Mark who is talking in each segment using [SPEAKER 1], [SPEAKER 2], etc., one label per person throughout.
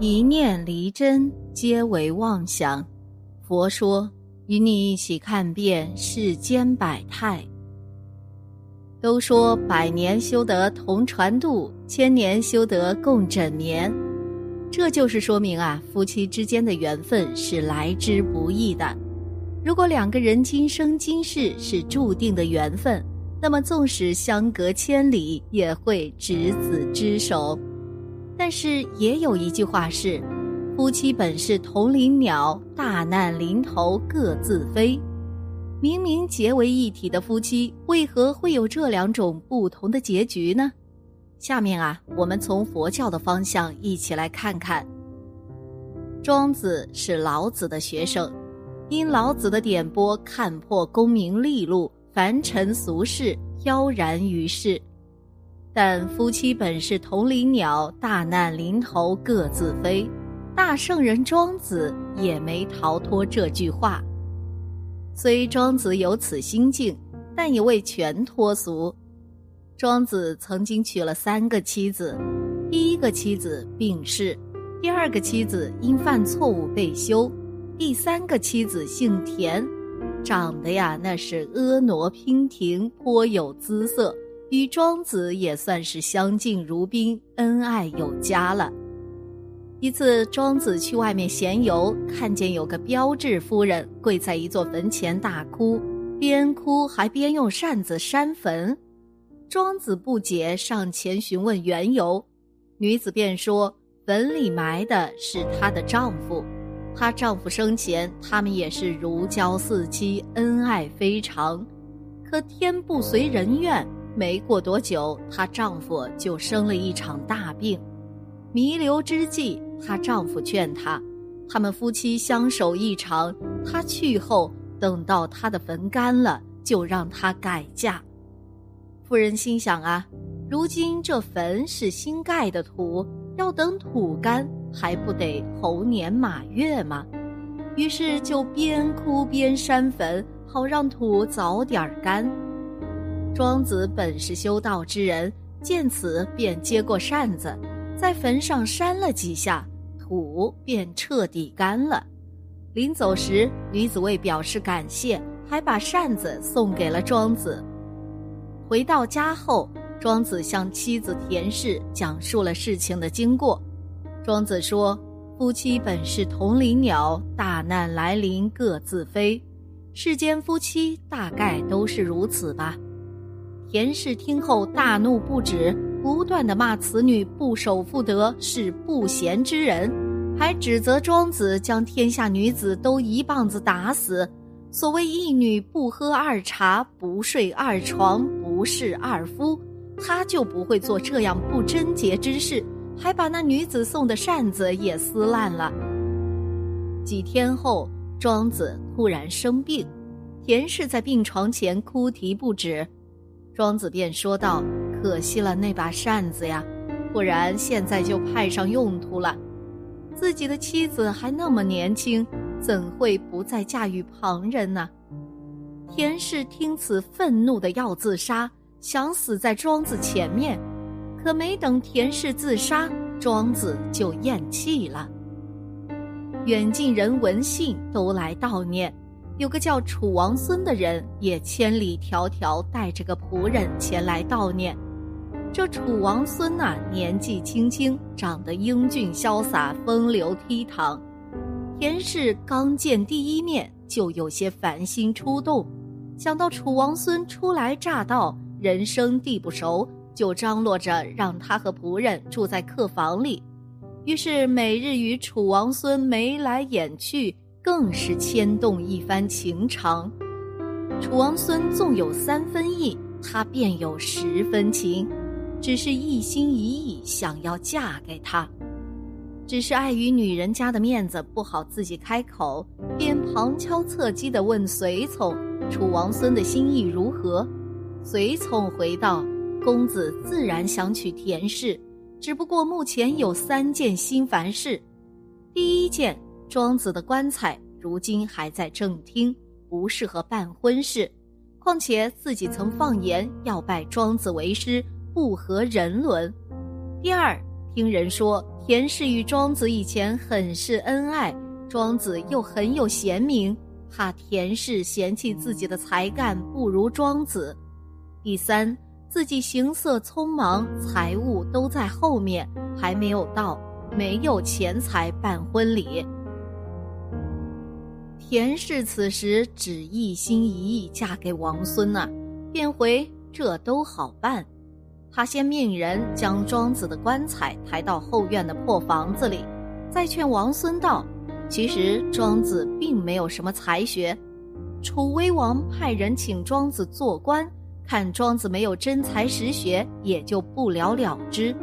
[SPEAKER 1] 一念离真，皆为妄想。佛说，与你一起看遍世间百态。都说百年修得同船渡，千年修得共枕眠。这就是说明啊，夫妻之间的缘分是来之不易的。如果两个人今生今世是注定的缘分，那么纵使相隔千里，也会执子之手。但是也有一句话是：“夫妻本是同林鸟，大难临头各自飞。”明明结为一体的夫妻，为何会有这两种不同的结局呢？下面啊，我们从佛教的方向一起来看看。庄子是老子的学生，因老子的点拨，看破功名利禄、凡尘俗世，飘然于世。但夫妻本是同林鸟，大难临头各自飞。大圣人庄子也没逃脱这句话。虽庄子有此心境，但也未全脱俗。庄子曾经娶了三个妻子，第一个妻子病逝，第二个妻子因犯错误被休，第三个妻子姓田，长得呀那是婀娜娉婷，颇有姿色，与庄子也算是相敬如宾，恩爱有加了。一次，庄子去外面闲游，看见有个标致夫人跪在一座坟前大哭，边哭还边用扇子扇坟。庄子不解，上前询问缘由，女子便说：“坟里埋的是她的丈夫，她丈夫生前他们也是如胶似漆，恩爱非常。可天不随人愿，没过多久，她丈夫就生了一场大病。弥留之际，她丈夫劝她，他们夫妻相守一场，她去后，等到她的坟干了，就让她改嫁。”夫人心想啊，如今这坟是新盖的土，要等土干，还不得猴年马月吗？于是就边哭边扇坟，好让土早点干。庄子本是修道之人，见此便接过扇子，在坟上扇了几下，土便彻底干了。临走时，女子为表示感谢，还把扇子送给了庄子。回到家后，庄子向妻子田氏讲述了事情的经过。庄子说：“夫妻本是同林鸟，大难来临各自飞。世间夫妻大概都是如此吧。”田氏听后大怒不止，不断的骂此女不守妇德，是不贤之人，还指责庄子将天下女子都一棒子打死。所谓一女不喝二茶，不睡二床。不是二夫，他就不会做这样不贞洁之事，还把那女子送的扇子也撕烂了。几天后，庄子突然生病，田氏在病床前哭啼不止，庄子便说道：“可惜了那把扇子呀，不然现在就派上用途了。自己的妻子还那么年轻，怎会不再嫁与旁人呢？”田氏听此，愤怒的要自杀，想死在庄子前面。可没等田氏自杀，庄子就咽气了。远近人闻信，都来悼念。有个叫楚王孙的人，也千里迢迢带着个仆人前来悼念。这楚王孙呐，年纪轻轻，长得英俊潇洒，风流倜傥。田氏刚见第一面，就有些烦心出动。想到楚王孙初来乍到，人生地不熟，就张罗着让他和仆人住在客房里。于是每日与楚王孙眉来眼去，更是牵动一番情长。楚王孙纵有三分意，他便有十分情，只是一心一意想要嫁给他，只是碍于女人家的面子，不好自己开口，便旁敲侧击地问随从。楚王孙的心意如何？随从回道：“公子自然想娶田氏，只不过目前有三件心烦事。第一件，庄子的棺材如今还在正厅，不适合办婚事。况且自己曾放言要拜庄子为师，不合人伦。第二，听人说田氏与庄子以前很是恩爱，庄子又很有贤名，怕田氏嫌弃自己的才干不如庄子。第三，自己行色匆忙，财物都在后面，还没有到，没有钱财办婚礼。田氏此时只一心一意嫁给王孙呐，便回这都好办。他先命人将庄子的棺材抬到后院的破房子里，再劝王孙道：“其实庄子并没有什么才学。”楚威王派人请庄子做官，看庄子没有真才实学，也就不了了之。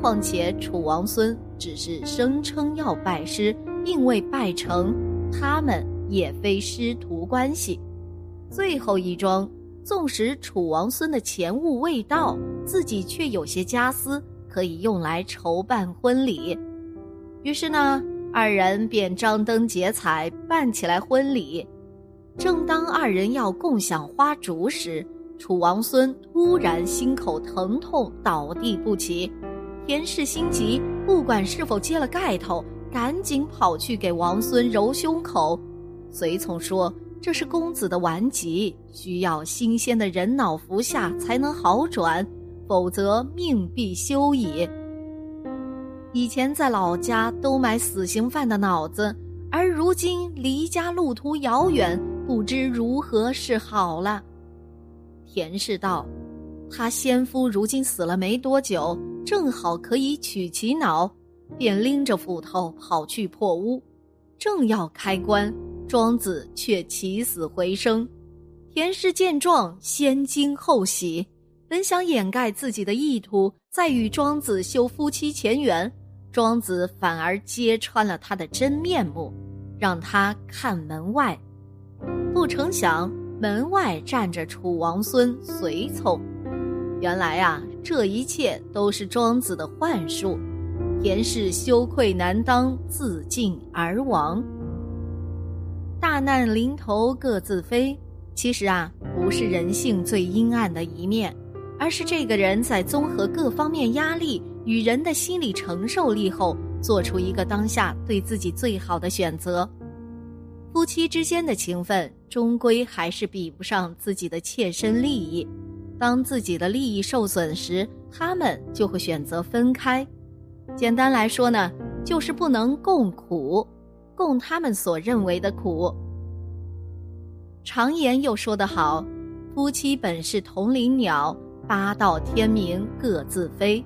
[SPEAKER 1] 况且楚王孙只是声称要拜师，并未拜成，他们也非师徒关系。最后一桩。纵使楚王孙的钱物未到，自己却有些家私可以用来筹办婚礼。于是呢，二人便张灯结彩办起来婚礼。正当二人要共享花烛时，楚王孙突然心口疼痛倒地不起。田氏心急，不管是否揭了盖头，赶紧跑去给王孙揉胸口。随从说。这是公子的顽疾，需要新鲜的人脑服下才能好转，否则命必休矣。以前在老家都买死刑犯的脑子，而如今离家路途遥远，不知如何是好了。田氏道：“他先夫如今死了没多久，正好可以取其脑。”便拎着斧头跑去破屋，正要开棺。庄子却起死回生，田氏见状先惊后喜，本想掩盖自己的意图，再与庄子修夫妻前缘，庄子反而揭穿了他的真面目，让他看门外。不成想门外站着楚王孙随从，原来啊，这一切都是庄子的幻术。田氏羞愧难当，自尽而亡。大难临头各自飞，其实啊，不是人性最阴暗的一面，而是这个人在综合各方面压力与人的心理承受力后，做出一个当下对自己最好的选择。夫妻之间的情分，终归还是比不上自己的切身利益。当自己的利益受损时，他们就会选择分开。简单来说呢，就是不能共苦。共他们所认为的苦。常言又说得好：“夫妻本是同林鸟，八到天明各自飞。”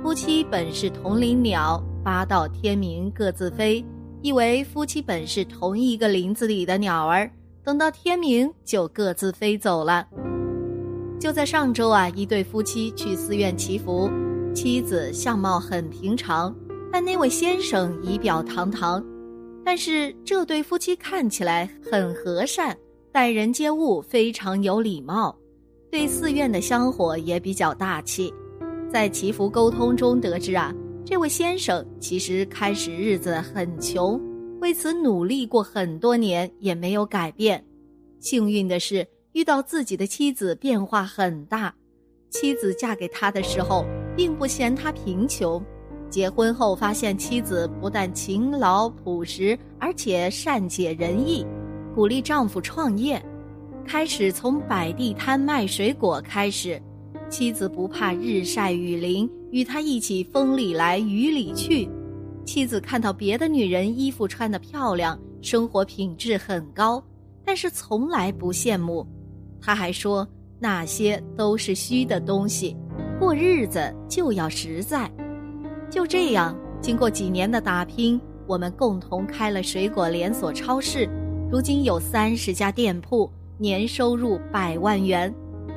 [SPEAKER 1] 夫妻本是同林鸟，八到天明各自飞，意为夫妻本是同一个林子里的鸟儿，等到天明就各自飞走了。就在上周啊，一对夫妻去寺院祈福，妻子相貌很平常，但那位先生仪表堂堂。但是这对夫妻看起来很和善，待人接物非常有礼貌，对寺院的香火也比较大气。在祈福沟通中得知啊，这位先生其实开始日子很穷，为此努力过很多年也没有改变。幸运的是遇到自己的妻子变化很大，妻子嫁给他的时候并不嫌他贫穷。结婚后发现妻子不但勤劳朴实，而且善解人意，鼓励丈夫创业，开始从摆地摊卖水果开始。妻子不怕日晒雨淋，与他一起风里来雨里去。妻子看到别的女人衣服穿得漂亮，生活品质很高，但是从来不羡慕。他还说那些都是虚的东西，过日子就要实在。就这样，经过几年的打拼，我们共同开了水果连锁超市，如今有三十家店铺，年收入百万元。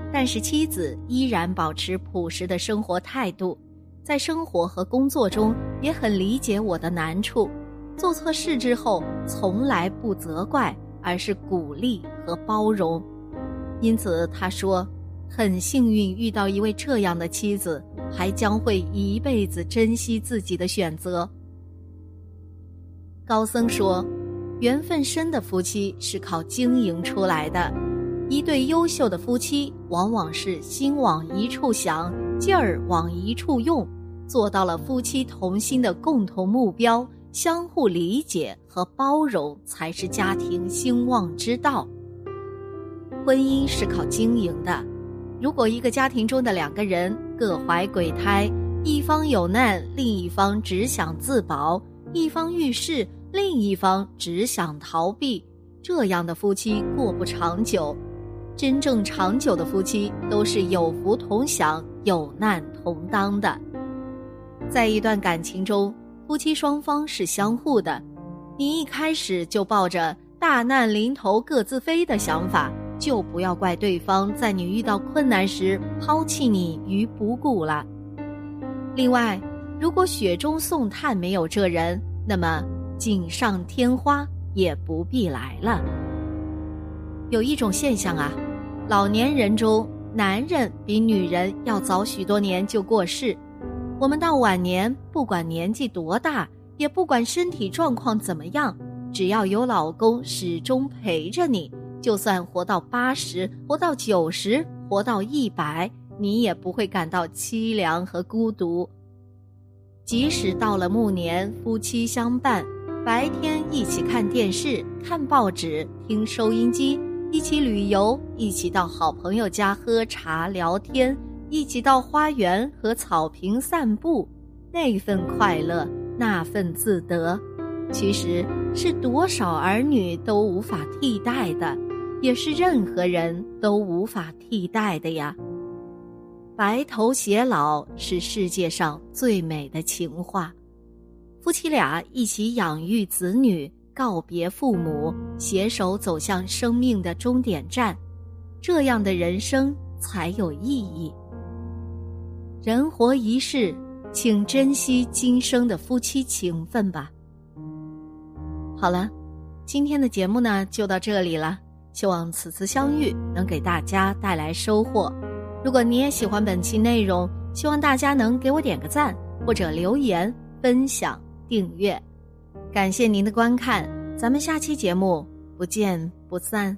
[SPEAKER 1] 但是妻子依然保持朴实的生活态度，在生活和工作中也很理解我的难处。做错事之后，从来不责怪，而是鼓励和包容。因此，他说。很幸运遇到一位这样的妻子，还将会一辈子珍惜自己的选择。高僧说，缘分深的夫妻是靠经营出来的。一对优秀的夫妻，往往是心往一处想，劲儿往一处用，做到了夫妻同心的共同目标，相互理解和包容才是家庭兴旺之道。婚姻是靠经营的，如果一个家庭中的两个人各怀鬼胎，一方有难，另一方只想自保；一方遇事，另一方只想逃避，这样的夫妻过不长久。真正长久的夫妻都是有福同享、有难同当的。在一段感情中，夫妻双方是相互的。你一开始就抱着大难临头各自飞的想法，就不要怪对方在你遇到困难时抛弃你于不顾了。另外，如果雪中送炭没有这人，那么锦上添花也不必来了。有一种现象啊。老年人中，男人比女人要早许多年就过世。我们到晚年，不管年纪多大，也不管身体状况怎么样，只要有老公始终陪着你，就算活到八十、活到九十、活到一百，你也不会感到凄凉和孤独。即使到了暮年，夫妻相伴，白天一起看电视、看报纸、听收音机。一起旅游，一起到好朋友家喝茶聊天，一起到花园和草坪散步，那份快乐，那份自得，其实是多少儿女都无法替代的，也是任何人都无法替代的呀。白头偕老是世界上最美的情话，夫妻俩一起养育子女。告别父母，携手走向生命的终点站，这样的人生才有意义。人活一世，请珍惜今生的夫妻情分吧。好了，今天的节目呢就到这里了，希望此次相遇能给大家带来收获。如果你也喜欢本期内容，希望大家能给我点个赞，或者留言、分享、订阅。感谢您的观看，咱们下期节目不见不散。